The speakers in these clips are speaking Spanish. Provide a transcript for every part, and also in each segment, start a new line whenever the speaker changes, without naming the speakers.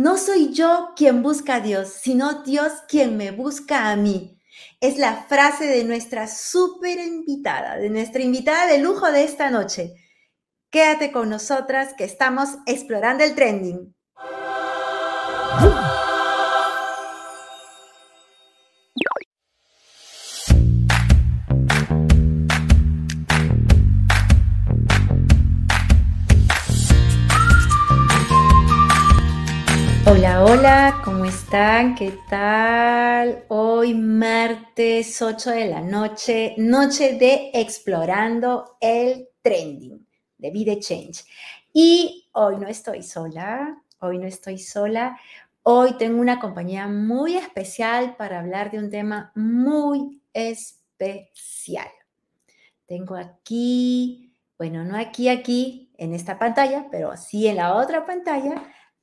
no soy yo quien busca a Dios, sino Dios quien me busca a mí. Es la frase de nuestra súper invitada, de nuestra invitada de lujo de esta noche. Quédate con nosotras que estamos explorando el trending. ¿Qué tal? Hoy martes 8 de la noche, noche de explorando el trending de Vida Change. Y hoy no estoy sola, hoy no estoy sola. Hoy tengo una compañía muy especial para hablar de un tema muy especial. Tengo aquí, bueno, no aquí, aquí, en esta pantalla, pero sí en la otra pantalla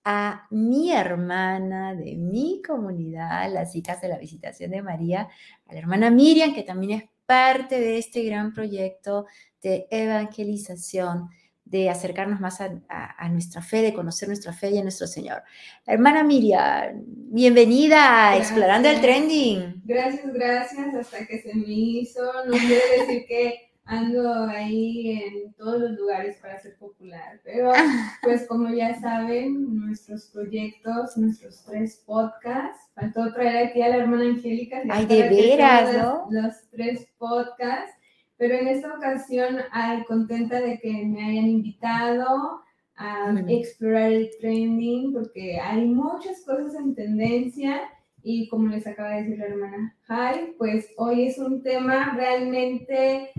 a mi hermana de mi comunidad, las hijas de la visitación de María, a la hermana Miriam, que también es parte de este gran proyecto de evangelización, de acercarnos más a, nuestra fe, de conocer nuestra fe y a nuestro Señor. Hermana Miriam, bienvenida a Explorando el Trending.
Gracias, gracias, hasta que se me hizo. No quiere decir que ando ahí en todos los lugares para ser popular. Pero pues como ya saben, nuestros proyectos, nuestros tres podcasts, faltó traer aquí a la hermana Angélica.
Ay, de veras, ¿no?
Los, tres podcasts, pero en esta ocasión ay, contenta de que me hayan invitado a explorar el trending, porque hay muchas cosas en tendencia. Y como les acaba de decir la hermana Jai, pues hoy es un tema realmente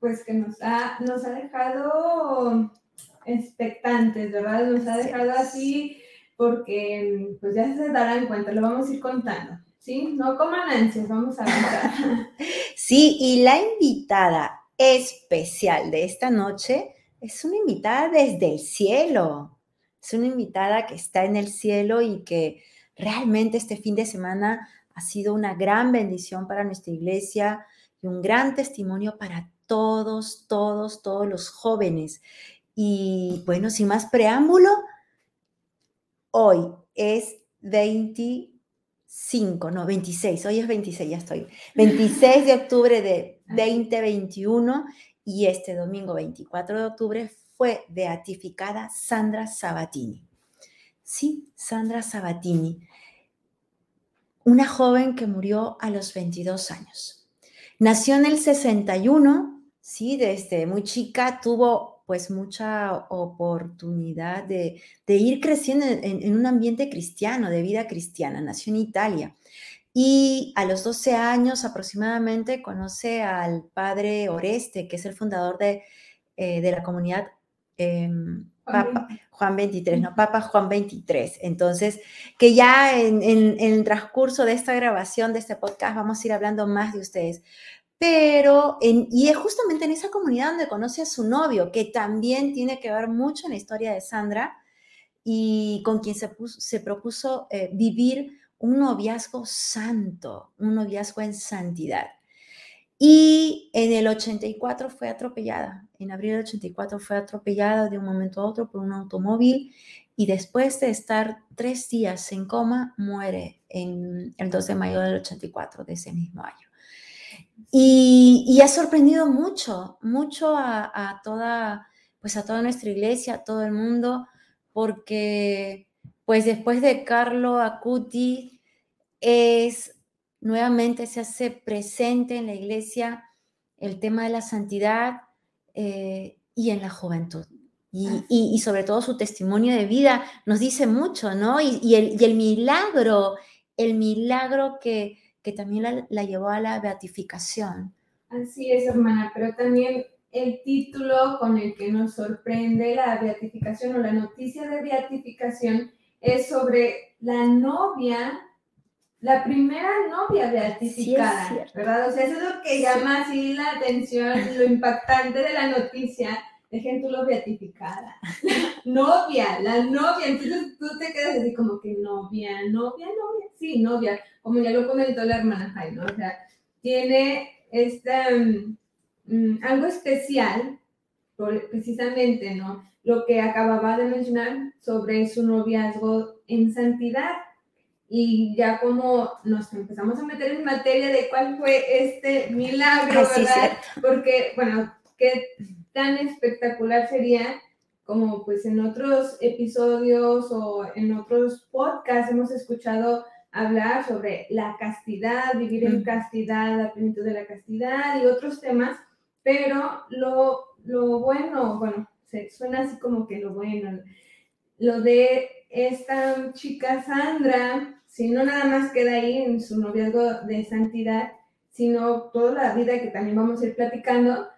pues que nos ha, nos ha dejado expectantes, ¿verdad? Nos ha dejado así porque pues ya se darán cuenta, lo vamos a ir contando, ¿sí? No coman ansias, vamos a contar.
Sí, y la invitada especial de esta noche es una invitada desde el cielo. Es una invitada que está en el cielo y que realmente este fin de semana ha sido una gran bendición para nuestra iglesia y un gran testimonio para todos, todos, todos los jóvenes. Y bueno, sin más preámbulo, hoy es 25, no, 26, hoy es 26, ya estoy. 26 de octubre de 2021 y este domingo 24 de octubre fue beatificada Sandra Sabatini. Sí, Sandra Sabatini, una joven que murió a los 22 años. Nació en el 61 sí, desde muy chica tuvo pues mucha oportunidad de, ir creciendo en, un ambiente cristiano, de vida cristiana. Nació en Italia. Y a los 12 años aproximadamente conoce al padre Oreste, que es el fundador de, eh, la comunidad em, Papa, Juan 23, no, Papa Juan 23. Entonces, que ya en, en, el transcurso de esta grabación, de este podcast, vamos a ir hablando más de ustedes pero, y es justamente en esa comunidad donde conoce a su novio, que también tiene que ver mucho en la historia de Sandra y con quien se, se propuso eh, vivir un noviazgo santo, un noviazgo en santidad. Y en el 84 fue atropellada, en abril del 84 fue atropellada de un momento a otro por un automóvil y después de estar tres días en coma, muere en el 2 de mayo del 84 de ese mismo año. Y, ha sorprendido mucho, mucho a, toda, pues a toda nuestra iglesia, a todo el mundo, porque pues después de Carlo Acuti es nuevamente se hace presente en la iglesia el tema de la santidad eh, y en la juventud. Y, sobre todo su testimonio de vida nos dice mucho, ¿no? Y, el, y el milagro, el milagro que, que también la, llevó a la beatificación.
Así es, hermana, pero también el título con el que nos sorprende la beatificación o la noticia de beatificación es sobre la novia, la primera novia beatificada, ¿verdad? O sea, eso es lo que llama así la atención, lo impactante de la noticia. Dejen tú lo beatificada. novia, la novia. Entonces tú te quedas así como que novia, novia, novia. Sí, novia como ya lo comentó la hermana Jaime, o sea, tiene esta, mm, algo especial, precisamente, ¿no? Lo que acababa de mencionar sobre su noviazgo en santidad. Y ya como nos empezamos a meter en materia de cuál fue este milagro, ¿verdad? Porque, bueno, qué tan espectacular sería como pues en otros episodios o en otros podcasts hemos escuchado hablar sobre la castidad, vivir en castidad, la plenitud de la castidad y otros temas, pero lo, lo bueno, bueno, se, suena así como que lo bueno, lo de esta chica Sandra, si no nada más queda ahí en su noviazgo de santidad, sino toda la vida que también vamos a ir platicando.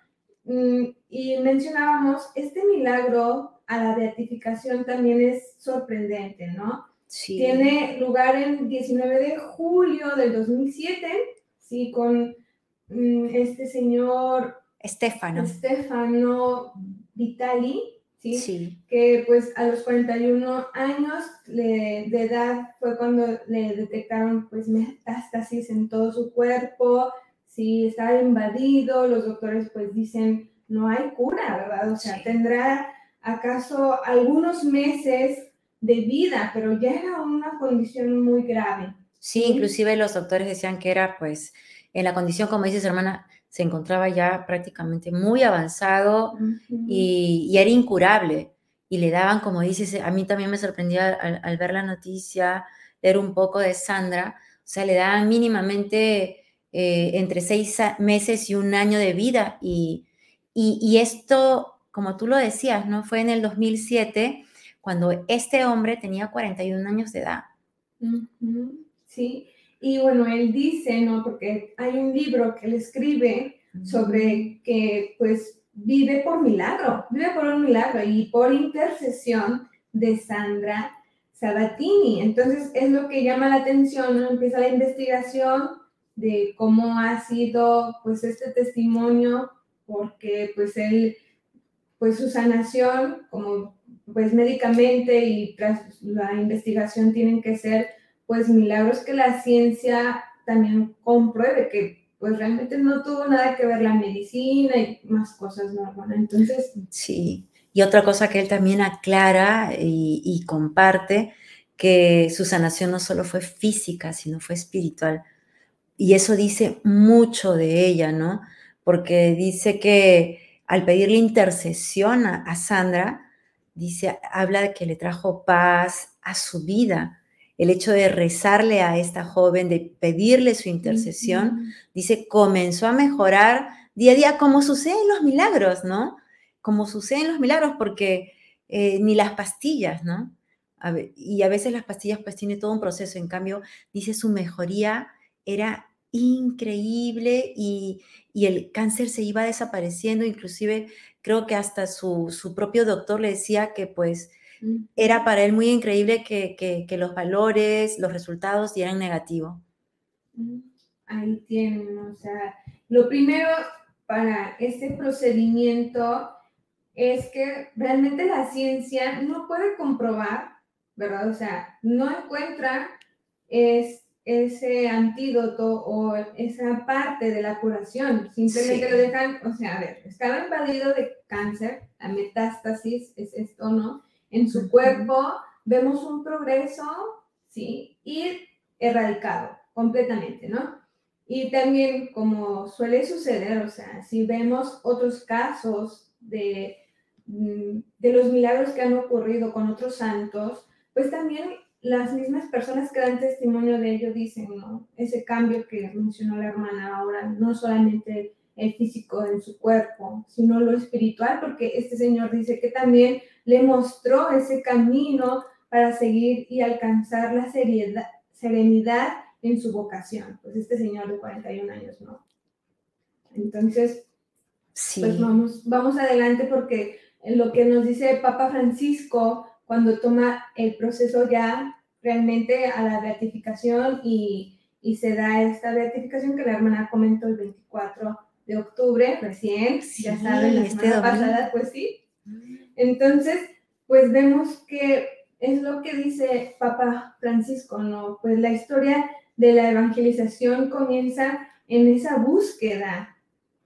Mm, y mencionábamos, este milagro a la beatificación también es sorprendente, ¿no? Sí. Tiene lugar el 19 de julio del 2007, sí, con mm, este señor
Estefano.
Estefano Vitali, ¿sí? Que pues a los 41 años de edad fue cuando le detectaron pues metástasis en todo su cuerpo, sí, estaba invadido, los doctores pues dicen no hay cura, ¿verdad? O sea, tendrá acaso algunos meses de vida, pero ya era una condición muy grave.
Sí, inclusive los doctores decían que era pues en la condición, como dices hermana, se encontraba ya prácticamente muy avanzado y, era incurable. Y le daban, como dices, a mí también me sorprendía al, ver la noticia, leer un poco de Sandra, o sea, le daban mínimamente eh, entre seis meses y un año de vida. Y, y, esto, como tú lo decías, ¿no? Fue en el 2007 cuando este hombre tenía 41 años de edad.
Sí, y bueno, él dice, ¿no? Porque hay un libro que él escribe sobre que pues vive por milagro, vive por un milagro y por intercesión de Sandra Sabatini. Entonces es lo que llama la atención, ¿no? Empieza la investigación de cómo ha sido pues este testimonio, porque pues él, pues su sanación, como pues médicamente y tras la investigación tienen que ser pues milagros que la ciencia también compruebe que pues realmente no tuvo nada que ver la medicina y más cosas, ¿no, Entonces...
Sí, y otra cosa que él también aclara y, comparte, que su sanación no solo fue física, sino fue espiritual. Y eso dice mucho de ella, ¿no? Porque dice que al pedirle intercesión a Sandra, dice, habla de que le trajo paz a su vida el hecho de rezarle a esta joven, de pedirle su intercesión, dice, comenzó a mejorar día a día como suceden los milagros, ¿no? Como suceden los milagros, porque eh, ni las pastillas, ¿no? y a veces las pastillas pues tiene todo un proceso, en cambio, dice su mejoría era increíble y, el cáncer se iba desapareciendo, inclusive creo que hasta su, su propio doctor le decía que pues era para él muy increíble que, los valores, los resultados dieran negativo.
Ahí tienen, o sea, lo primero para este procedimiento es que realmente la ciencia no puede comprobar, ¿verdad? O sea, no encuentra es, ese antídoto o esa parte de la curación. Simplemente lo dejan, o sea, a ver, estaba invadido de cáncer, la metástasis es esto, ¿no? en su cuerpo, vemos un progreso, ¿sí? Y erradicado completamente, ¿no? Y también, como suele suceder, o sea, si vemos otros casos de, mm, de los milagros que han ocurrido con otros santos, pues también las mismas personas que dan testimonio de ello dicen, ¿no? Ese cambio que mencionó la hermana ahora, no solamente el físico en su cuerpo, sino lo espiritual, porque este señor dice que también le mostró ese camino para seguir y alcanzar la seriedad, serenidad en su vocación. Pues este señor de 41 años, ¿no? Entonces, sí. pues vamos, vamos adelante porque lo que nos dice Papa Francisco cuando toma el proceso ya realmente a la beatificación y, y se da esta beatificación que la hermana comentó el 24 de octubre, recién, ya saben, la este semana pasada, pues sí. Entonces, pues vemos que es lo que dice Papa Francisco, ¿no? Pues la historia de la evangelización comienza en esa búsqueda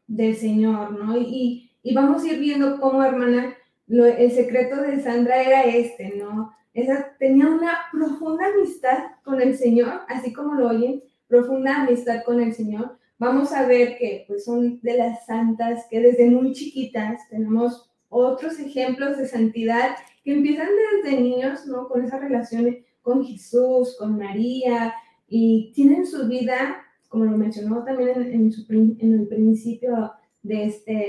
del Señor, ¿no? Y, y vamos a ir viendo cómo, hermana, lo, el secreto de Sandra era este, ¿no? esa, tenía una profunda amistad con el Señor, así como lo oyen, profunda amistad con el Señor. Vamos a ver que pues, son de las santas que desde muy chiquitas tenemos otros ejemplos de santidad que empiezan desde niños, ¿no? Con esa relación con Jesús, con María, y tienen su vida, como lo mencionó también en, en el principio de este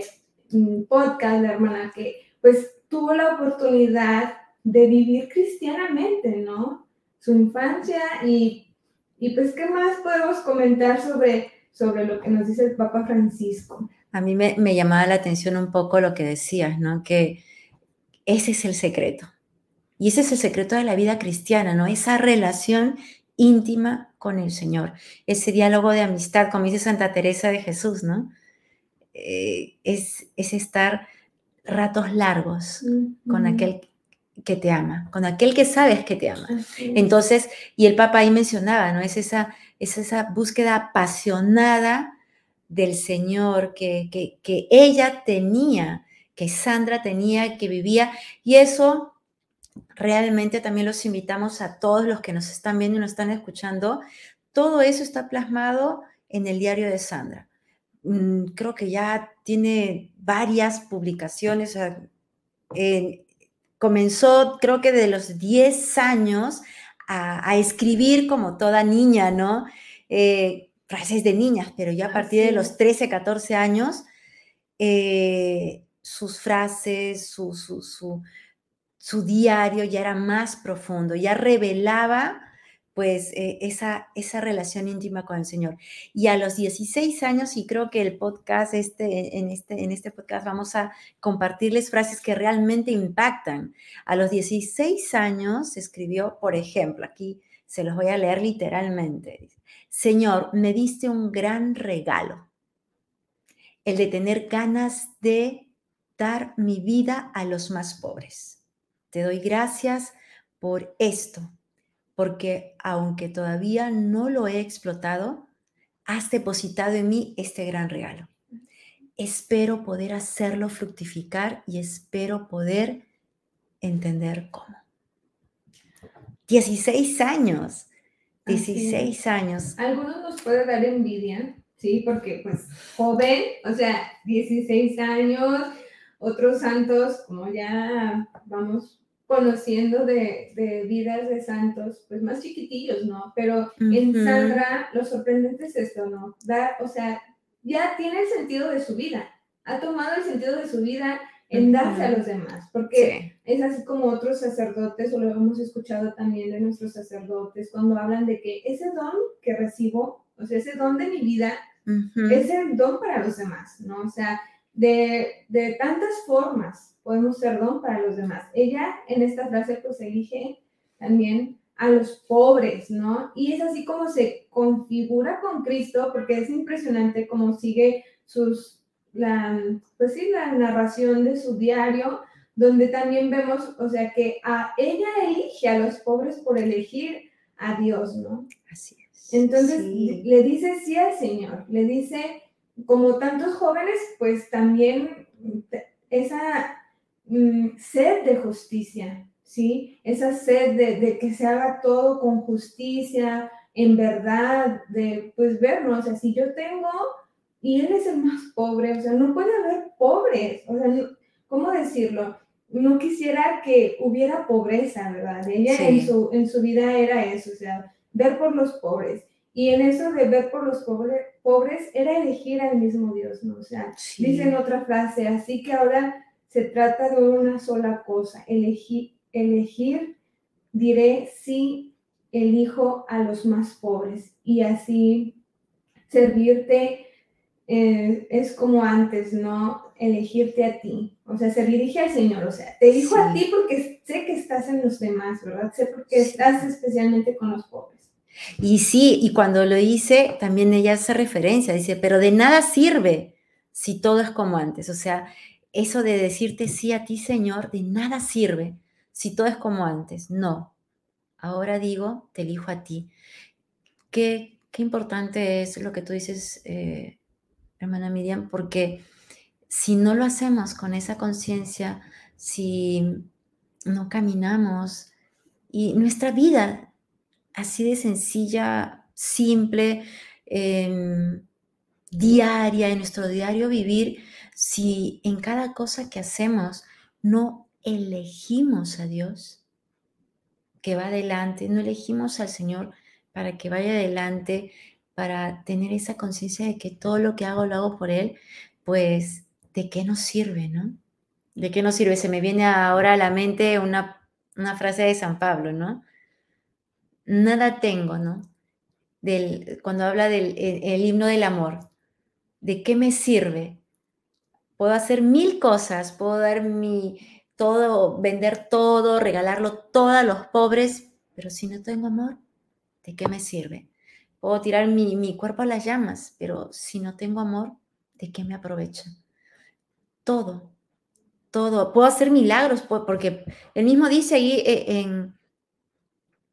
mm, podcast, la hermana, que pues tuvo la oportunidad de vivir cristianamente, ¿no? Su infancia y, y pues, ¿qué más podemos comentar sobre, sobre lo que nos dice el Papa Francisco?
A mí me, me llamaba la atención un poco lo que decías, ¿no? Que ese es el secreto. Y ese es el secreto de la vida cristiana, ¿no? Esa relación íntima con el Señor, ese diálogo de amistad, como dice Santa Teresa de Jesús, ¿no? Eh, es, es, estar ratos largos con aquel que te ama, con aquel que sabes que te ama. Entonces, y el Papa ahí mencionaba, ¿no? Es esa, es esa búsqueda apasionada del Señor que, que, que ella tenía, que Sandra tenía, que vivía, y eso realmente también los invitamos a todos los que nos están viendo y nos están escuchando. Todo eso está plasmado en el diario de Sandra. Mm, creo que ya tiene varias publicaciones. comenzó, creo que de los 10 años, a, escribir como toda niña, ¿no? Eh, frases de niñas, pero ya a partir de los 13, 14 años, eh, sus frases, su, su, su diario ya era más profundo, ya revelaba pues eh, esa, esa relación íntima con el Señor. Y a los 16 años, y creo que el podcast, este, en, este, en este podcast vamos a compartirles frases que realmente impactan. A los 16 años escribió, por ejemplo, aquí se los voy a leer literalmente. Señor, me diste un gran regalo, el de tener ganas de dar mi vida a los más pobres te doy gracias por esto, porque aunque todavía no lo he explotado, has depositado en mí este gran regalo. Espero poder hacerlo fructificar y espero poder entender cómo. 16 años, 16 años.
Algunos nos puede dar envidia, ¿sí? Porque pues joven, o sea, 16 años, otros santos, como ya vamos conociendo de, de, vidas de santos, pues más chiquitillos, ¿no? Pero en Sandra lo sorprendente es esto, ¿no? Da, o sea, ya tiene el sentido de su vida, ha tomado el sentido de su vida en darse a los demás, porque es así como otros sacerdotes, o lo hemos escuchado también de nuestros sacerdotes, cuando hablan de que ese don que recibo, o sea, ese don de mi vida, es el don para los demás, ¿no? O sea, de, de tantas formas podemos ser don para los demás. Ella en esta frase pues elige también a los pobres, ¿no? Y es así como se configura con Cristo, porque es impresionante cómo sigue sus, la, pues sí, la narración de su diario, donde también vemos, o sea, que a ella elige a los pobres por elegir a Dios, ¿no?
Así es.
Entonces le dice sí al Señor, le dice, como tantos jóvenes, pues también esa mm, sed de justicia, ¿sí? Esa sed de, que se haga todo con justicia, en verdad, de pues vernos, o sea, si yo tengo y él es el más pobre, o sea, no puede haber pobres, o sea, ¿cómo decirlo? No quisiera que hubiera pobreza, ¿verdad? Ella en, su, en su vida era eso, o sea, ver por los pobres. Y en eso de ver por los pobres, pobres era elegir al mismo Dios, ¿no? O sea, dice en otra frase, así que ahora se trata de una sola cosa, elegir, elegir diré sí, elijo a los más pobres y así servirte eh, es como antes, ¿no? Elegirte a ti, o sea, se dirige al Señor, o sea, te elijo a ti porque sé que estás en los demás, ¿verdad? Sé porque estás especialmente con los pobres.
Y sí, y cuando lo hice, también ella hace referencia, dice, pero de nada sirve si todo es como antes. O sea, eso de decirte sí a ti, Señor, de nada sirve si todo es como antes. No. Ahora digo, te elijo a ti. Qué, qué importante es lo que tú dices, eh, hermana Miriam, porque si no lo hacemos con esa conciencia, si no caminamos Y nuestra vida, así de sencilla, simple, em, diaria, en nuestro diario vivir, si en cada cosa que hacemos no elegimos a Dios, que va adelante, no elegimos al Señor para que vaya adelante, para tener esa conciencia de que todo lo que hago lo hago por Él, pues, ¿de qué nos sirve, no? ¿De qué nos sirve? Se me viene ahora a la mente una, frase de San Pablo, ¿no? Nada tengo, ¿no? Del, cuando habla del el himno del amor, ¿de qué me sirve? Puedo hacer mil cosas, puedo dar mi todo, vender todo, regalarlo todo a los pobres, pero si no tengo amor, ¿de qué me sirve? Puedo tirar mi, mi cuerpo a las llamas, pero si no tengo amor, ¿de qué me aprovecha? Todo, todo. Puedo hacer milagros, porque él mismo dice ahí eh, en,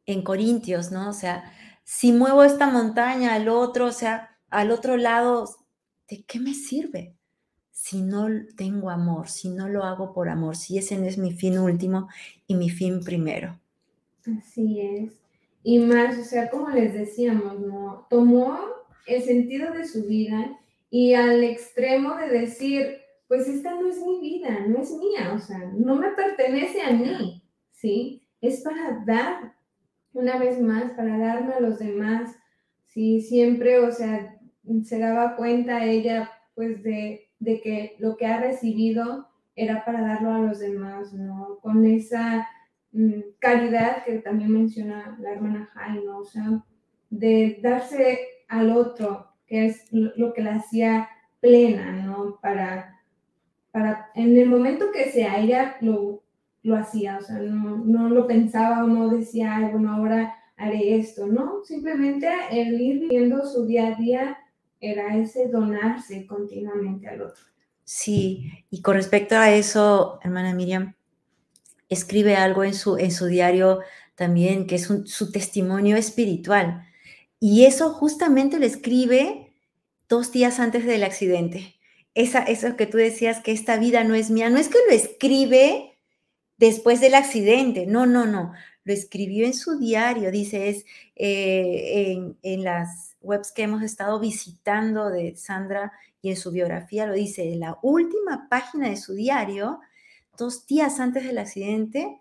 en Corintios, ¿no? O sea, si muevo esta montaña al otro, o sea, al otro lado, ¿de qué me sirve? Si no tengo amor, si no lo hago por amor, si ese no es mi fin último y mi fin primero.
Así es. Y más, o sea, como les decíamos, ¿no? Tomó el sentido de su vida y al extremo de decir, pues esta no es mi vida, no es mía, o sea, no me pertenece a mí, ¿sí? Es para dar, una vez más, para darme a los demás, ¿sí? Siempre, o sea, se daba cuenta ella, pues, de, de que lo que ha recibido era para darlo a los demás, ¿no? Con esa mm, caridad que también menciona la hermana Jaime, O sea, de darse al otro, que es lo que la hacía plena, ¿no? Para, para, en el momento que sea, ella lo, lo hacía, o sea, no, no lo pensaba o no decía, Ay, bueno, ahora haré esto, ¿no? Simplemente el ir viviendo su día a día era ese donarse continuamente al otro.
Sí, y con respecto a eso, hermana Miriam, escribe algo en su, en su diario también, que es su testimonio espiritual. Y eso justamente lo escribe dos días antes del accidente. Esa, eso que tú decías, que esta vida no es mía, no es que lo escribe después del accidente, no, no, no, lo escribió en su diario, dice, es eh, en, en las webs que hemos estado visitando de Sandra y en su biografía lo dice, en la última página de su diario, dos días antes del accidente,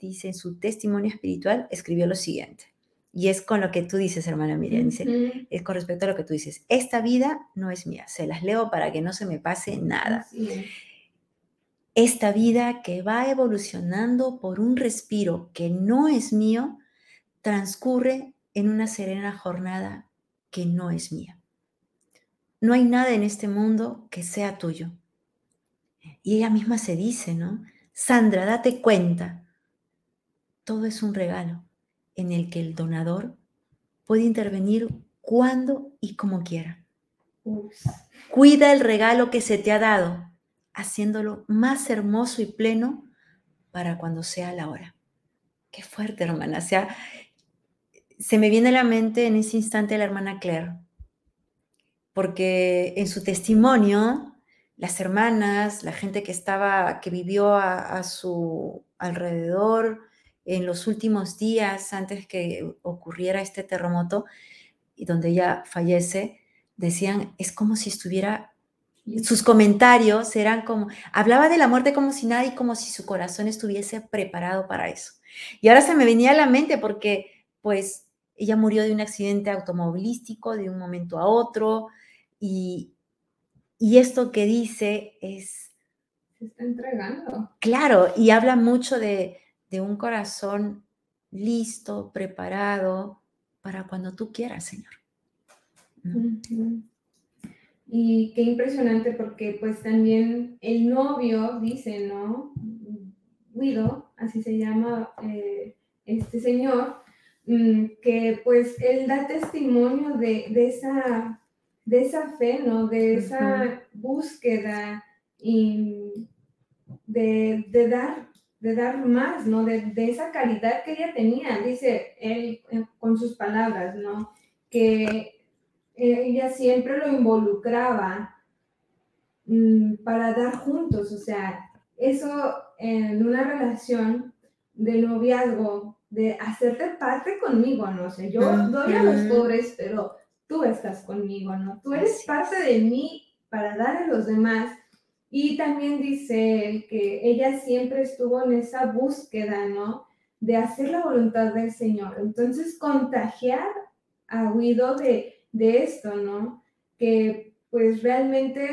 dice en su testimonio espiritual, escribió lo siguiente. Y es con lo que tú dices, hermana Miriam, dice, es con respecto a lo que tú dices, esta vida no es mía, se las leo para que no se me pase nada. Esta vida que va evolucionando por un respiro que no es mío, transcurre en una serena jornada que no es mía. No hay nada en este mundo que sea tuyo. Y ella misma se dice, ¿no? Sandra, date cuenta. Todo es un regalo en el que el donador puede intervenir cuando y como quiera. Cuida el regalo que se te ha dado, haciéndolo más hermoso y pleno para cuando sea la hora. Qué fuerte, hermana. Sea, se me viene a la mente en ese instante la hermana Claire, porque en su testimonio, las hermanas, la gente que estaba, que vivió a, su alrededor en los últimos días antes que ocurriera este terremoto y donde ella fallece, decían, es como si estuviera, sus comentarios eran como, hablaba de la muerte como si nada y como si su corazón estuviese preparado para eso. Y ahora se me venía a la mente porque, pues, ella murió de un accidente automovilístico de un momento a otro y, esto que dice es...
Se está entregando.
Claro, y habla mucho de, un corazón listo, preparado para cuando tú quieras, Señor.
Y qué impresionante porque pues también el novio dice, ¿no? Guido, así se llama eh, este señor, Mm, que pues él da testimonio de, esa, de esa fe, ¿no? De esa búsqueda y de, dar, de dar más, ¿no? De, esa caridad que ella tenía, dice él eh, con sus palabras, ¿no? Que ella siempre lo involucraba mm, para dar juntos, o sea, eso en una relación de noviazgo de hacerte parte conmigo, ¿no? sé yo doy a los pobres, pero tú estás conmigo, ¿no? Tú eres parte de mí para dar a los demás. Y también dice que ella siempre estuvo en esa búsqueda, ¿no? De hacer la voluntad del Señor. Entonces, contagiar a Guido de, de esto, ¿no? Que pues realmente,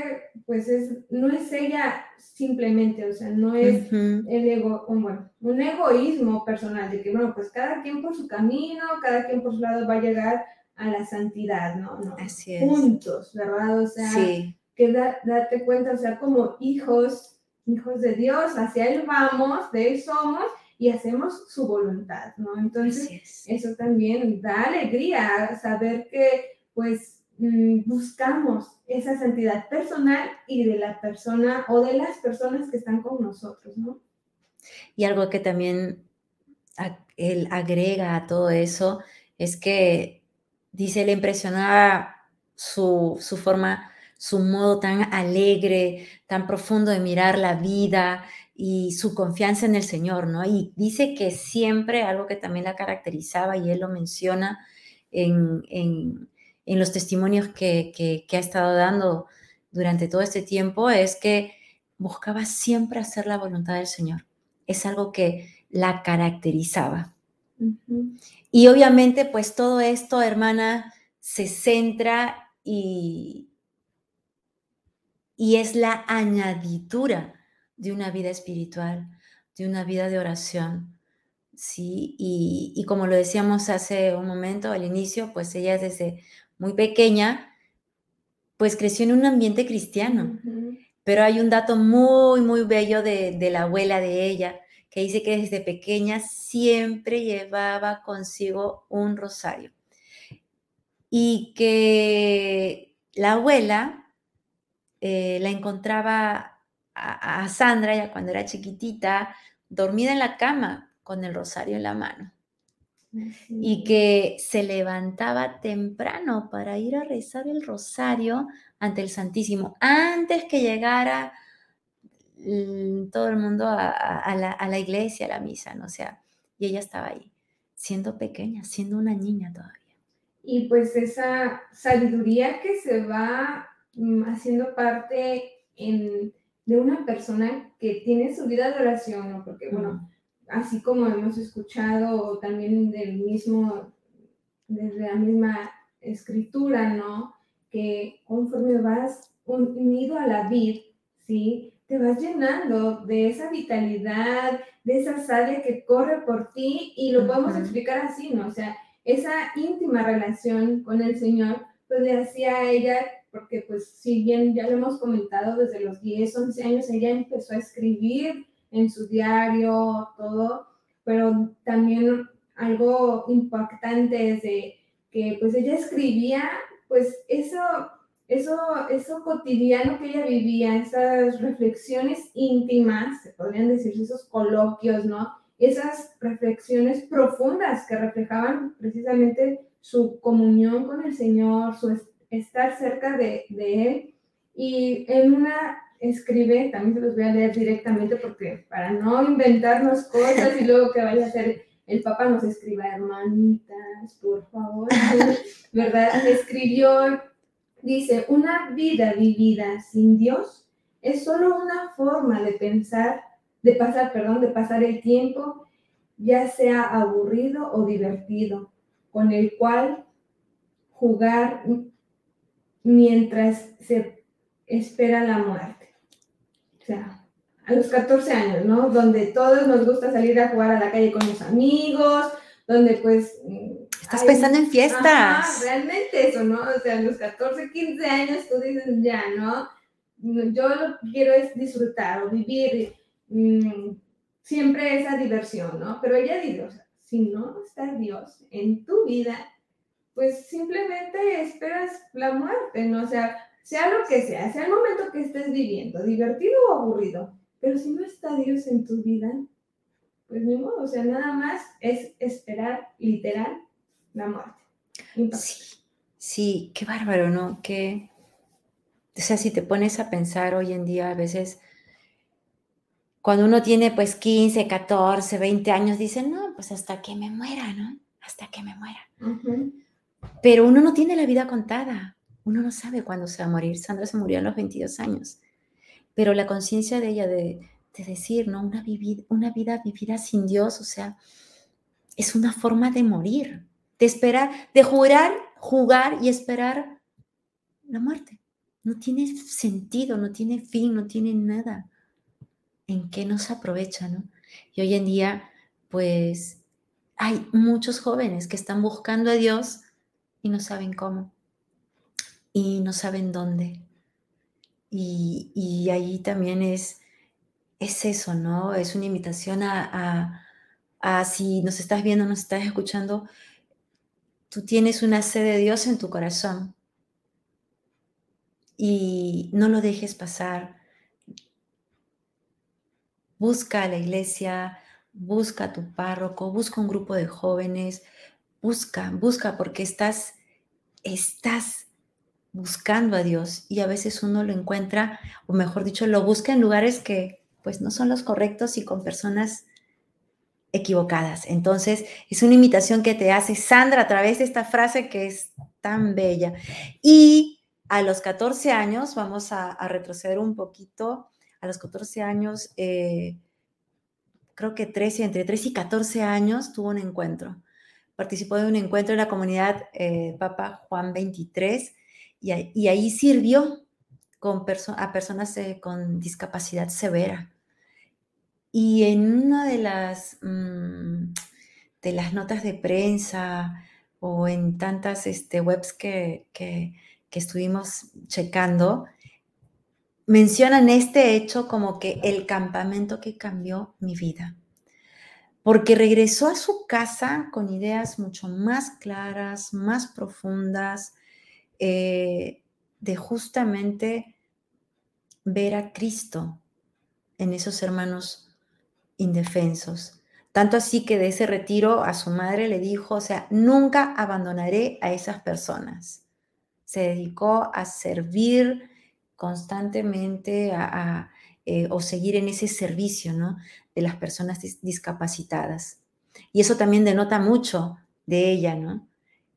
pues es, no es ella simplemente, o sea, no es el ego, bueno, un egoísmo personal de que, bueno, pues cada quien por su camino, cada quien por su lado va a llegar a la santidad, ¿no? no
Así es.
Juntos, ¿verdad? O sea, que date cuenta, o sea, como hijos, hijos de Dios, hacia Él vamos, de Él somos y hacemos su voluntad, ¿no? Entonces, eso también da alegría, saber que, pues, Mm, buscamos esa santidad personal y de la persona o de las personas que están con nosotros, ¿no?
Y algo que también él agrega a todo eso es que, dice, le impresionaba su, su forma, su modo tan alegre, tan profundo de mirar la vida y su confianza en el Señor, ¿no? Y dice que siempre algo que también la caracterizaba, y él lo menciona en, en en los testimonios que, ha estado dando durante todo este tiempo es que buscaba siempre hacer la voluntad del Señor. Es algo que la caracterizaba. Y obviamente, pues todo esto, hermana, se centra y, y es la añadidura de una vida espiritual, de una vida de oración. Sí, y, y como lo decíamos hace un momento al inicio, pues ella desde muy pequeña, pues creció en un ambiente cristiano. Pero hay un dato muy, muy bello de, la abuela de ella, que dice que desde pequeña siempre llevaba consigo un rosario. Y que la abuela eh, la encontraba a, a Sandra, ya cuando era chiquitita, dormida en la cama con el rosario en la mano y que se levantaba temprano para ir a rezar el rosario ante el Santísimo, antes que llegara todo el mundo a, la, iglesia, a la misa, ¿no? O sea, y ella estaba ahí, siendo pequeña, siendo una niña todavía.
Y pues esa sabiduría que se va mm, haciendo parte de una persona que tiene su vida de oración, ¿no? Porque, bueno, así como hemos escuchado también del mismo, desde la misma escritura, ¿no? Que conforme vas unido a la vid, ¿sí? Te vas llenando de esa vitalidad, de esa savia que corre por ti y lo podemos explicar así, ¿no? O sea, esa íntima relación con el Señor, pues le hacía a ella, porque pues si bien ya lo hemos comentado desde los 10, 11 años, ella empezó a escribir en su diario, todo, pero también algo impactante es de que pues ella escribía pues eso, eso, eso cotidiano que ella vivía, esas reflexiones íntimas, se podrían decir esos coloquios, ¿no? Esas reflexiones profundas que reflejaban precisamente su comunión con el Señor, su estar cerca de, de Él. Y en una escribe, también se los voy a leer directamente porque para no inventarnos cosas y luego que vaya a ser el Papa nos escriba, hermanitas, por favor, ¿verdad? Escribió, dice, una vida vivida sin Dios es solo una forma de pensar, de pasar, perdón, de pasar el tiempo, ya sea aburrido o divertido, con el cual jugar mientras se espera la muerte sea, a los 14 años, ¿no? Donde todos nos gusta salir a jugar a la calle con los amigos, donde pues...
Mm, Estás pensando en fiestas.
Ajá, realmente eso, ¿no? O sea, a los 14, 15 años tú dices, ya, ¿no? Yo lo que quiero es disfrutar o vivir mm, siempre esa diversión, ¿no? Pero ella dice, o sea, si no está Dios en tu vida, pues simplemente esperas la muerte, ¿no? O sea, sea lo que sea, sea el momento que estés viviendo, divertido o aburrido, pero si no está Dios en tu vida, pues ni modo, o sea, nada más es esperar literal la muerte.
Sí, sí, qué bárbaro, ¿no? Que, o sea, si te pones a pensar hoy en día, a veces cuando uno tiene pues 15, 14, 20 años, dice, no, pues hasta que me muera, ¿no? Hasta que me muera. Pero uno no tiene la vida contada, uno no sabe cuándo se va a morir. Sandra se murió a los 22 años, pero la conciencia de ella de, decir, ¿no? Una, una vida vivida sin Dios, o sea, es una forma de morir, de esperar, de jurar, jugar y esperar la muerte. No tiene sentido, no tiene fin, no tiene nada en qué nos aprovecha, ¿no? Y hoy en día, pues, hay muchos jóvenes que están buscando a Dios y no saben cómo, y no saben dónde. Y, y ahí también es, es eso, ¿no? Es una invitación a, a, si nos estás viendo, nos estás escuchando, tú tienes una sed de Dios en tu corazón y no lo dejes pasar Busca a la iglesia, busca a tu párroco, busca un grupo de jóvenes, busca, busca porque estás, estás buscando a Dios y a veces uno lo encuentra, o mejor dicho, lo busca en lugares que pues no son los correctos y con personas equivocadas. Entonces, es una invitación que te hace Sandra a través de esta frase que es tan bella. Y a los 14 años, vamos a, retroceder un poquito, a los 14 años, eh, creo que 13, entre 13 y 14 años, tuvo un encuentro. Participó de un encuentro en la comunidad eh, Papa Juan 23 y, ahí sirvió a personas eh, con discapacidad severa. Y en una de las, mm, de las notas de prensa o en tantas este, webs que, que, que estuvimos checando, mencionan este hecho como que el campamento que cambió mi vida. Porque regresó a su casa con ideas mucho más claras, más profundas, eh, de justamente ver a Cristo en esos hermanos indefensos. Tanto así que de ese retiro a su madre le dijo, o sea, nunca abandonaré a esas personas. Se dedicó a servir constantemente a, eh, o seguir en ese servicio ¿no? de las personas discapacitadas. Y eso también denota mucho de ella, ¿no?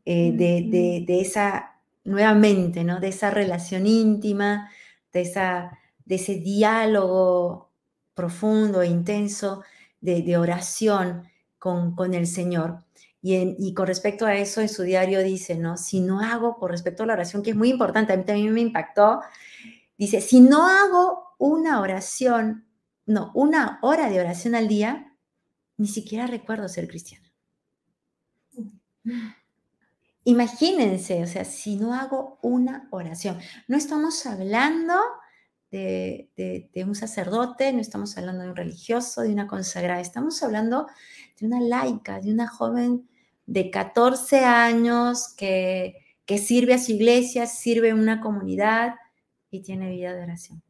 Eh, de, de, esa, nuevamente, ¿no? De esa relación íntima, de, esa, de ese diálogo profundo e intenso de, oración con, con, el Señor. Y, con respecto a eso, en su diario dice, ¿no? Si no hago, con respecto a la oración, que es muy importante, a mí también me impactó, Dice, si no hago una oración, no, una hora de oración al día, ni siquiera recuerdo ser cristiana. Imagínense, o sea, si no hago una oración, no estamos hablando de, un sacerdote, no estamos hablando de un religioso, de una consagrada, estamos hablando de una laica, de una joven de 14 años que, que sirve a su iglesia, sirve a una comunidad, y tiene vida de oración.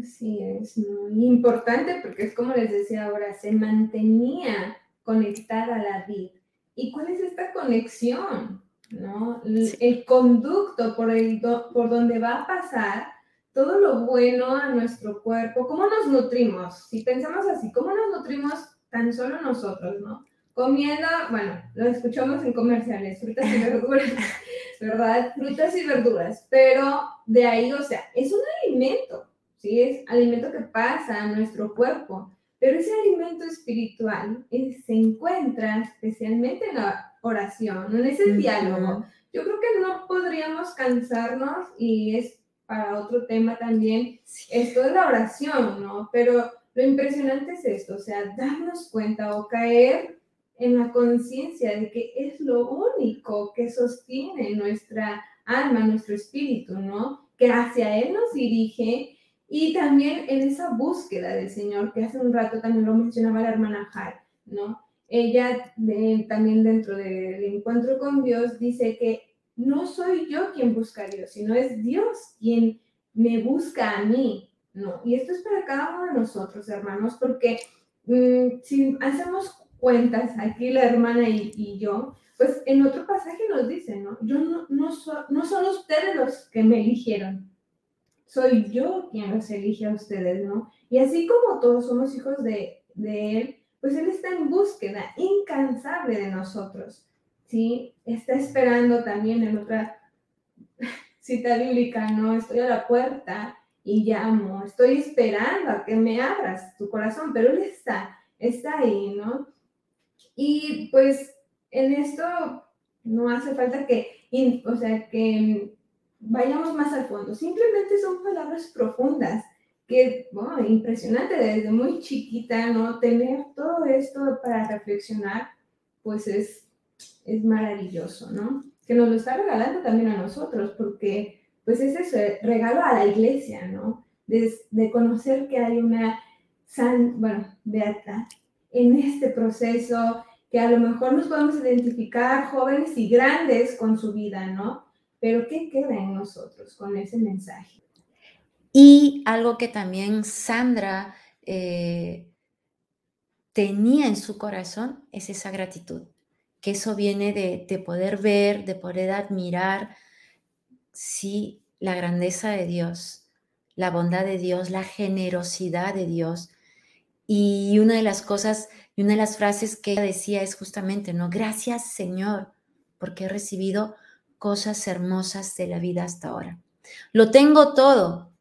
Así es, muy importante porque es como les decía ahora, se mantenía conectada a la vida. ¿Y cuál es esta conexión? ¿No? El conducto por, el por donde va a pasar todo lo bueno a nuestro cuerpo, cómo nos nutrimos. Si pensamos así, ¿cómo nos nutrimos tan solo nosotros, no? Comiendo, bueno, lo escuchamos en comerciales, frutas y verduras, ¿verdad? Frutas y verduras, pero de ahí, o sea, es un alimento, ¿sí? Es alimento que pasa a nuestro cuerpo, pero ese alimento espiritual se encuentra especialmente en la oración, en ese diálogo. Yo creo que no podríamos cansarnos y es para otro tema también, esto es la oración, ¿no? Pero lo impresionante es esto, o sea, darnos cuenta o caer en la conciencia de que es lo único que sostiene nuestra alma, nuestro espíritu, ¿no? Que hacia Él nos dirige y también en esa búsqueda del Señor, que hace un rato también lo mencionaba la hermana Har, ¿no? Ella también dentro del encuentro con Dios dice que no soy yo quien busca a Dios, sino es Dios quien me busca a mí, ¿no? Y esto es para cada uno de nosotros, hermanos, porque mm, si hacemos cuentas aquí la hermana y yo, pues en otro pasaje nos dice, ¿no? Yo no, no, no son ustedes los que me eligieron, soy yo quien los elige a ustedes, ¿no? Y así como todos somos hijos de, de Él, pues Él está en búsqueda incansable de nosotros, ¿sí? Está esperando también en otra cita bíblica, ¿no? Estoy a la puerta y llamo, estoy esperando a que me abras tu corazón, pero Él está, está ahí, ¿no? Y pues en esto no hace falta que, o sea, que vayamos más al fondo, simplemente son palabras profundas que, bueno, impresionante desde muy chiquita, ¿no? Tener todo esto para reflexionar, pues es, es maravilloso, ¿no? Que nos lo está regalando también a nosotros, porque pues es eso, regalo a la iglesia, ¿no? De, de conocer que hay una san, bueno, beata en este proceso, que a lo mejor nos podemos identificar jóvenes y grandes con su vida, ¿no? Pero ¿qué queda en nosotros con ese mensaje?
Y algo que también Sandra eh, tenía en su corazón es esa gratitud, que eso viene de, poder ver, de poder admirar, sí, la grandeza de Dios, la bondad de Dios, la generosidad de Dios. Y una de las cosas y una de las frases que ella decía es justamente, ¿no? Gracias Señor, porque he recibido cosas hermosas de la vida hasta ahora. Lo tengo todo,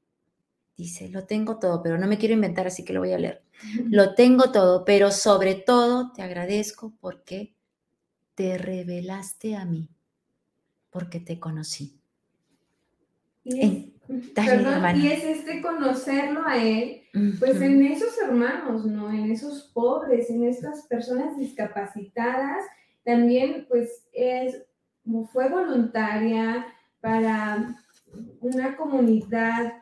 Dice, lo tengo todo, pero no me quiero inventar, así que lo voy a leer. Lo tengo todo, pero sobre todo te agradezco porque te revelaste a mí, porque te conocí.
Y es, y es este conocerlo a él, pues en esos hermanos, ¿no? En esos pobres, en estas personas discapacitadas, también pues es, fue voluntaria para una comunidad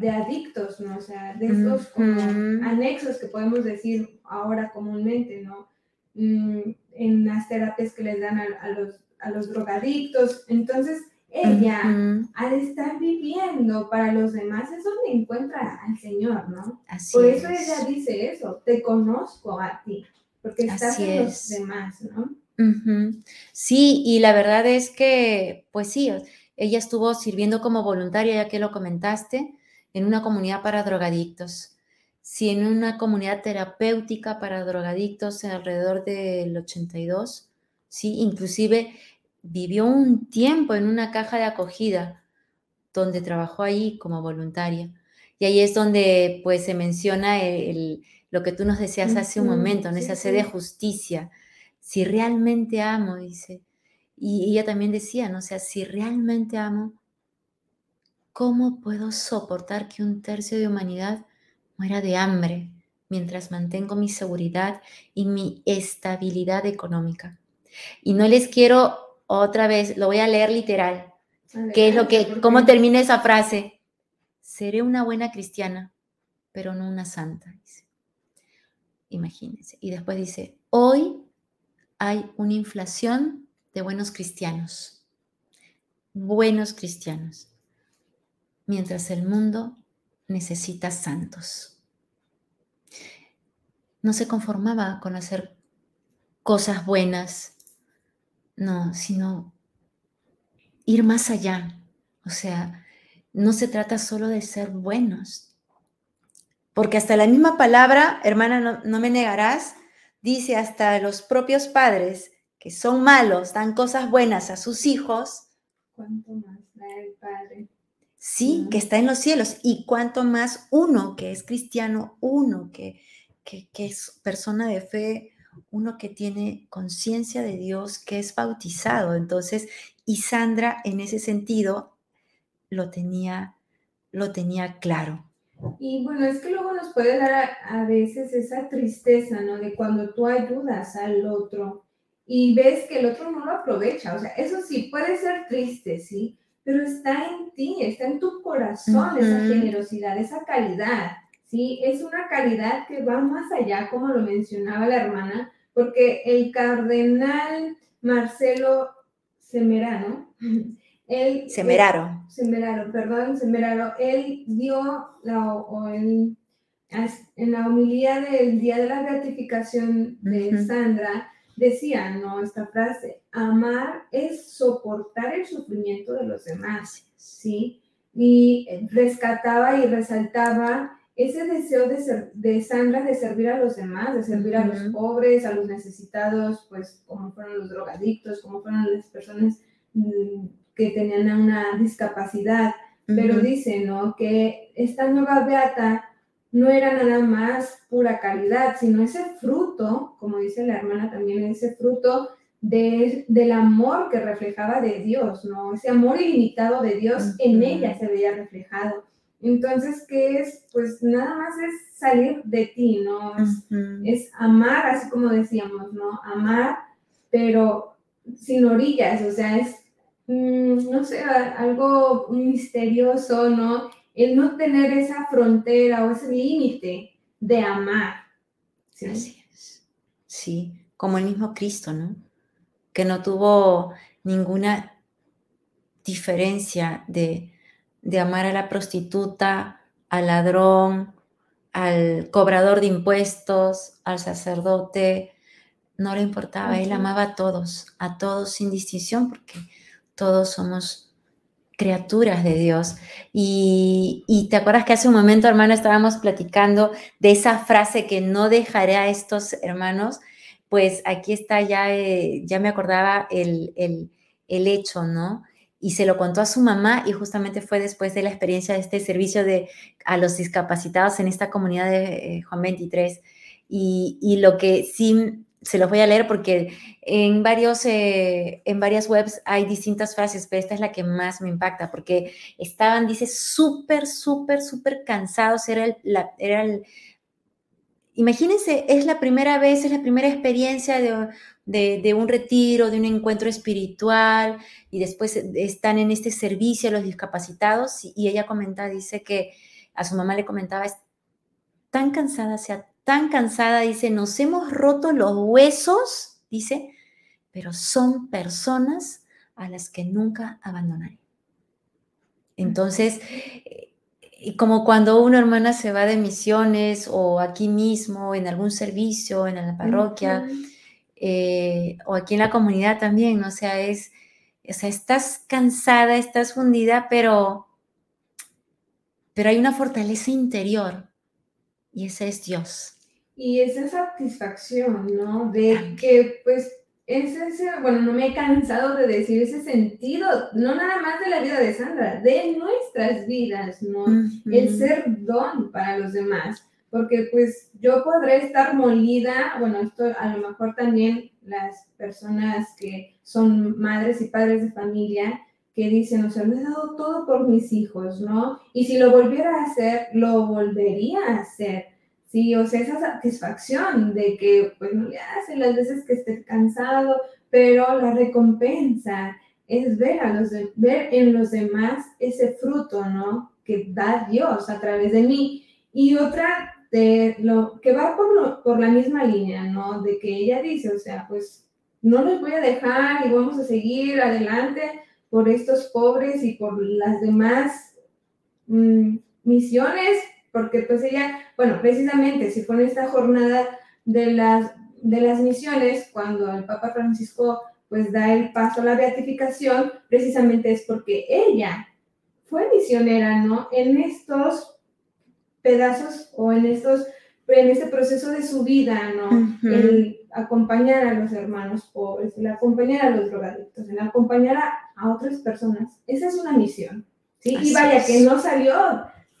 de adictos, ¿no? O sea, de estos como anexos que podemos decir ahora comúnmente, ¿no? Mm, en las terapias que les dan a, los, a los drogadictos. Entonces, ella, al estar viviendo para los demás, es donde encuentra al Señor, ¿no? Por eso ella dice eso, te conozco a ti, porque estás en los demás, ¿no?
Sí, y la verdad es que, pues sí, ella estuvo sirviendo como voluntaria, ya que lo comentaste, en una comunidad para drogadictos. Sí, en una comunidad terapéutica para drogadictos alrededor del 82. Sí, inclusive vivió un tiempo en una caja de acogida donde trabajó ahí como voluntaria. Y ahí es donde pues se menciona lo que tú nos decías hace un momento, en esa sede de justicia. Si realmente amo, dice, y ella también decía, ¿no? O sea, si realmente amo, ¿cómo puedo soportar que un tercio de humanidad muera de hambre mientras mantengo mi seguridad y mi estabilidad económica? Y no les quiero otra vez, lo voy a leer literal. ¿Qué es lo que, cómo termina esa frase? Seré una buena cristiana, pero no una santa, dice. Imagínense. Y después dice, hoy hay una inflación de buenos cristianos, buenos cristianos, mientras el mundo necesita santos. No se conformaba con hacer cosas buenas, no, sino ir más allá. O sea, no se trata solo de ser buenos, porque hasta la misma palabra, hermana, no, no me negarás, dice hasta los propios padres, que son malos, dan cosas buenas a sus hijos,
¿cuánto más da el Padre?
Sí, que está en los cielos. Y cuánto más uno que es cristiano, uno que, que, es persona de fe, uno que tiene conciencia de Dios, que es bautizado. Entonces, y Sandra en ese sentido lo tenía, lo tenía claro.
Y bueno, es que luego nos puede dar a, a veces esa tristeza, ¿no? De cuando tú ayudas al otro y ves que el otro no lo aprovecha. O sea, eso sí, puede ser triste, ¿sí? Pero está en ti, está en tu corazón esa generosidad, esa calidad, ¿sí? Es una calidad que va más allá, como lo mencionaba la hermana, porque el cardenal Marcelo Semerano, él...
Semeraro.
Semeraro, perdón, Semeraro, él dio la, o en la homilía del Día de la Beatificación de Sandra, decía, ¿no? Esta frase, amar es soportar el sufrimiento de los demás, ¿sí? Y rescataba y resaltaba ese deseo de, de Sandra de servir a los demás, de servir a los pobres, a los necesitados, pues como fueron los drogadictos, como fueron las personas mm, que tenían una discapacidad. Pero dice, ¿no? Que esta nueva beata no era nada más pura calidad, sino ese fruto, como dice la hermana también, ese fruto de, del amor que reflejaba de Dios, ¿no? Ese amor ilimitado de Dios en ella se veía reflejado. Entonces, ¿qué es? Pues nada más es salir de ti, ¿no? Es, amar, así como decíamos, ¿no? Amar, pero sin orillas, o sea, es, mm, no sé, algo misterioso, ¿no? El no tener esa frontera o ese límite de amar.
¿sí? Así es. Sí, como el mismo Cristo, ¿no? Que no tuvo ninguna diferencia de de amar a la prostituta, al ladrón, al cobrador de impuestos, al sacerdote, no le importaba, él amaba a todos, a todos sin distinción, porque todos somos criaturas de Dios. Y, te acuerdas que hace un momento, hermano, estábamos platicando de esa frase que no dejaré a estos hermanos, pues aquí está, ya, eh, ya me acordaba el, el, el hecho, ¿no? y se lo contó a su mamá y justamente fue después de la experiencia de este servicio de, a los discapacitados en esta comunidad de eh, Juan 23. Y, y, lo que sí se los voy a leer porque en, varios, eh, en varias webs hay distintas frases, pero esta es la que más me impacta porque estaban, dice, súper, súper, súper cansados. Era el, la, era imagínense, es la primera vez, es la primera experiencia de de, un retiro, de un encuentro espiritual, y después están en este servicio a los discapacitados, y, ella comenta, dice que a su mamá le comentaba, es tan cansada, tan cansada, dice, nos hemos roto los huesos, dice, pero son personas a las que nunca abandonaré. Entonces, y como cuando una hermana se va de misiones o aquí mismo, en algún servicio, en la parroquia, eh, o aquí en la comunidad también, o sea, es, o sea, estás cansada, estás fundida, pero, pero hay una fortaleza interior y ese es Dios.
Y esa satisfacción, ¿no? De que, pues, es ese, bueno, no me he cansado de decir ese sentido, no nada más de la vida de Sandra, de nuestras vidas, ¿no? El ser don para los demás porque pues yo podré estar molida, bueno, esto a lo mejor también las personas que son madres y padres de familia, que dicen, o sea, me he dado todo por mis hijos, ¿no? Y si lo volviera a hacer, lo volvería a hacer. Sí, o sea, esa satisfacción de que, pues, no le hacen las veces que esté cansado, pero la recompensa es ver, a los ver en los demás ese fruto, ¿no? Que da Dios a través de mí. Y otra de lo que va por, por la misma línea, ¿no? De que ella dice, o sea, pues no los voy a dejar y vamos a seguir adelante por estos pobres y por las demás mm, misiones, porque pues ella, bueno, precisamente si fue en esta jornada de las, de las misiones, cuando el Papa Francisco pues da el paso a la beatificación, precisamente es porque ella fue misionera, ¿no? En estos pedazos o en estos en este proceso de su vida, ¿no? El acompañar a los hermanos pobres, el acompañar a los drogadictos, el acompañar a, otras personas. Esa es una misión, ¿sí? y vaya que no salió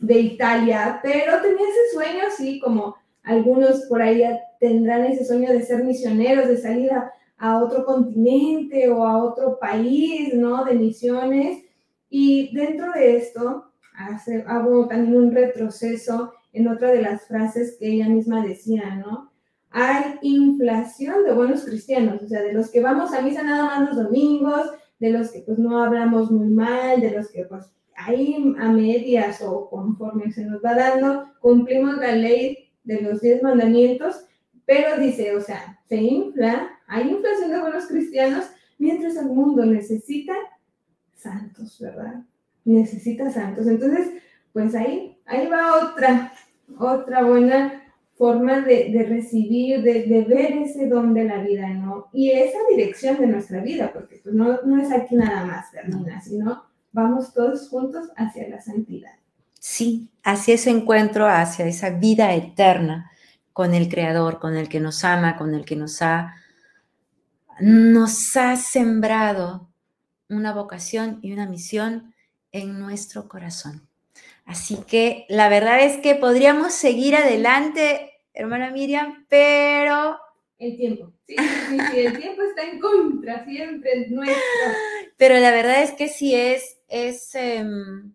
de Italia, pero tenía ese sueño, sí, como algunos por ahí tendrán ese sueño de ser misioneros, de salir a, otro continente o a otro país, ¿no? De misiones. Y dentro de esto, hace, hago también un retroceso en otra de las frases que ella misma decía, ¿no? Hay inflación de buenos cristianos, o sea, de los que vamos a misa nada más los domingos, de los que pues no hablamos muy mal, de los que pues ahí a medias o conforme se nos va dando, cumplimos la ley de los diez mandamientos, pero dice, o sea, se infla, hay inflación de buenos cristianos, mientras el mundo necesita santos, ¿verdad? necesita santos. Entonces, pues ahí, ahí va otra, otra buena forma de, recibir, de, ver ese don de la vida, ¿no? Y esa dirección de nuestra vida, porque pues no, no es aquí nada más, Fernanda, sino vamos todos juntos hacia la santidad.
sí, hacia ese encuentro, hacia esa vida eterna con el Creador, con el que nos ama, con el que nos ha, nos ha sembrado una vocación y una misión en nuestro corazón. Así que la verdad es que podríamos seguir adelante, hermana Miriam, pero...
El tiempo. Sí, sí, sí, el tiempo está en contra, siempre nuestro.
Pero la verdad es que sí es, es em,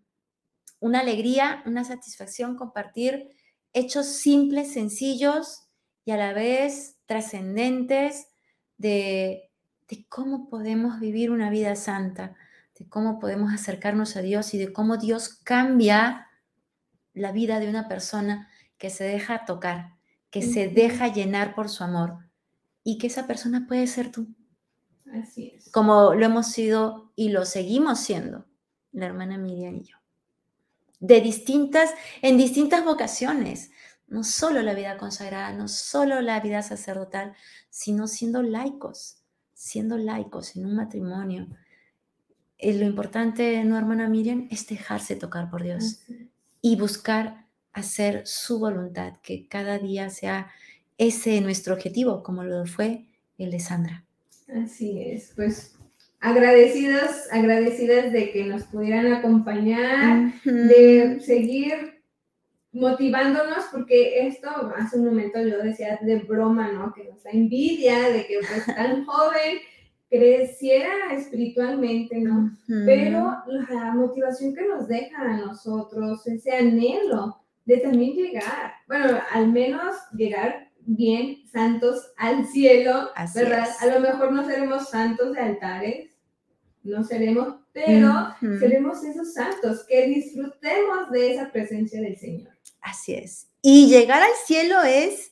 una alegría, una satisfacción compartir hechos simples, sencillos y a la vez trascendentes de, de cómo podemos vivir una vida santa, de cómo podemos acercarnos a Dios y de cómo Dios cambia la vida de una persona que se deja tocar, que se deja llenar por su amor y que esa persona puede ser tú.
Así es.
Como lo hemos sido y lo seguimos siendo la hermana Miriam y yo. De distintas, en distintas vocaciones, no solo la vida consagrada, no solo la vida sacerdotal, sino siendo laicos, siendo laicos en un matrimonio. Eh, lo importante, no hermana Miriam, es dejarse tocar por Dios y buscar hacer su voluntad, que cada día sea ese nuestro objetivo, como lo fue el de Sandra.
Así es, pues agradecidos, agradecidas de que nos pudieran acompañar, de seguir motivándonos, porque esto hace un momento yo decía de broma, ¿no? Que nos da envidia de que pues tan joven creciera espiritualmente, ¿no? Pero la motivación que nos deja a nosotros, ese anhelo de también llegar, bueno, al menos llegar bien santos al cielo, ¿verdad? A lo mejor no seremos santos de altares, no seremos, pero seremos esos santos, que disfrutemos de esa presencia del Señor.
Así es. Y llegar al cielo es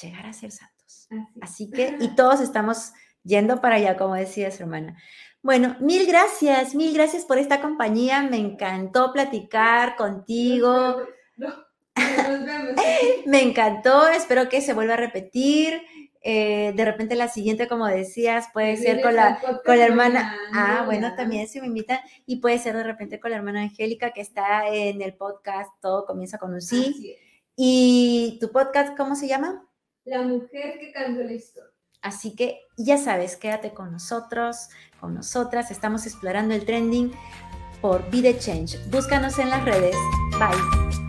llegar a ser santos. Así, que, y todos estamos yendo para allá, como decías, hermana. Bueno, mil gracias, mil gracias por esta compañía. Me encantó platicar contigo. Me encantó, espero que se vuelva a repetir. Eh, de repente la siguiente, como decías, puede ser con la, con la hermana. Ah, bueno, también se me invitan. Y puede ser de repente con la hermana Angélica, que está en el podcast Todo comienza con un sí. ¿Y tu podcast cómo se llama?
La mujer que cambió la historia.
Así que ya sabes, quédate con nosotros, con nosotras. Estamos explorando el trending por Be Change. Búscanos en las redes. Bye.